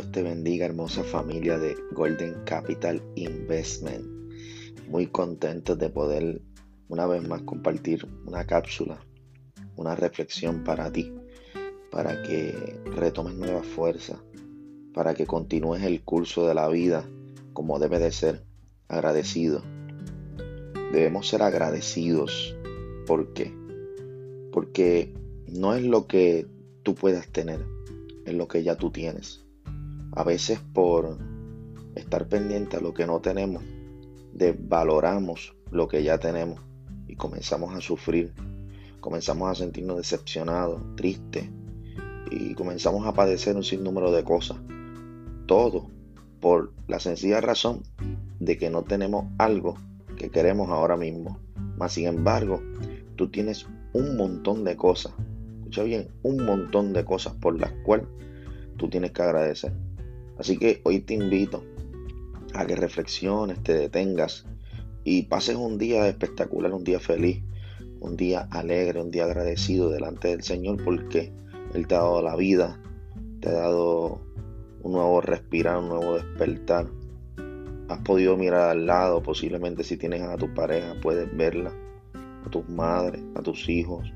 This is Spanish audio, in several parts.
te bendiga, hermosa familia de Golden Capital Investment. Muy contentos de poder una vez más compartir una cápsula, una reflexión para ti, para que retomes nueva fuerza, para que continúes el curso de la vida como debe de ser, agradecido. Debemos ser agradecidos. ¿Por qué? Porque no es lo que tú puedas tener, es lo que ya tú tienes. A veces por estar pendiente a lo que no tenemos, desvaloramos lo que ya tenemos y comenzamos a sufrir, comenzamos a sentirnos decepcionados, tristes y comenzamos a padecer un sinnúmero de cosas. Todo por la sencilla razón de que no tenemos algo que queremos ahora mismo. Mas sin embargo, tú tienes un montón de cosas bien, un montón de cosas por las cuales tú tienes que agradecer. Así que hoy te invito a que reflexiones, te detengas y pases un día espectacular, un día feliz, un día alegre, un día agradecido delante del Señor porque Él te ha dado la vida, te ha dado un nuevo respirar, un nuevo despertar. Has podido mirar al lado, posiblemente si tienes a tu pareja, puedes verla, a tus madres, a tus hijos,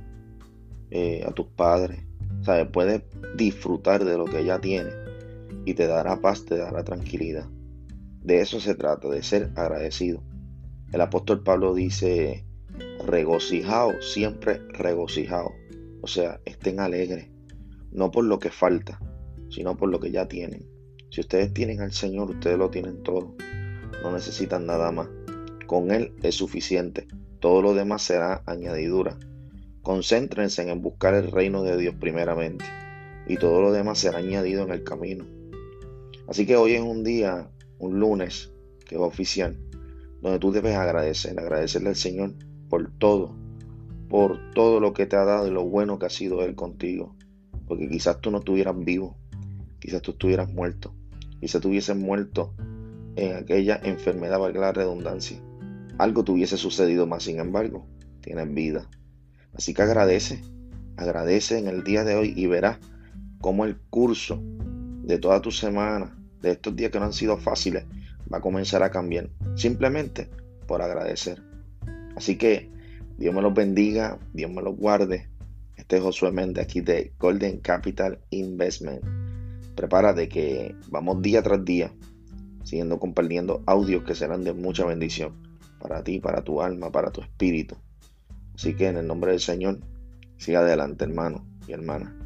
eh, a tus padres. ¿Sabes? Puedes disfrutar de lo que ya tienes y te dará paz, te dará tranquilidad. De eso se trata, de ser agradecido. El apóstol Pablo dice, regocijado, siempre regocijado. O sea, estén alegres, no por lo que falta, sino por lo que ya tienen. Si ustedes tienen al Señor, ustedes lo tienen todo. No necesitan nada más. Con Él es suficiente. Todo lo demás será añadidura. Concéntrense en buscar el reino de Dios primeramente y todo lo demás será añadido en el camino. Así que hoy es un día, un lunes, que es oficial, donde tú debes agradecer, agradecerle al Señor por todo, por todo lo que te ha dado y lo bueno que ha sido Él contigo. Porque quizás tú no estuvieras vivo, quizás tú estuvieras muerto, quizás tú hubieses muerto en aquella enfermedad, valga la redundancia. Algo te hubiese sucedido más, sin embargo, tienes vida. Así que agradece, agradece en el día de hoy y verás cómo el curso de toda tu semana, de estos días que no han sido fáciles, va a comenzar a cambiar. Simplemente por agradecer. Así que Dios me los bendiga, Dios me los guarde. Este es Josué Méndez aquí de Golden Capital Investment. Prepárate que vamos día tras día siguiendo compartiendo audios que serán de mucha bendición para ti, para tu alma, para tu espíritu. Así que en el nombre del Señor, siga adelante, hermano y hermana.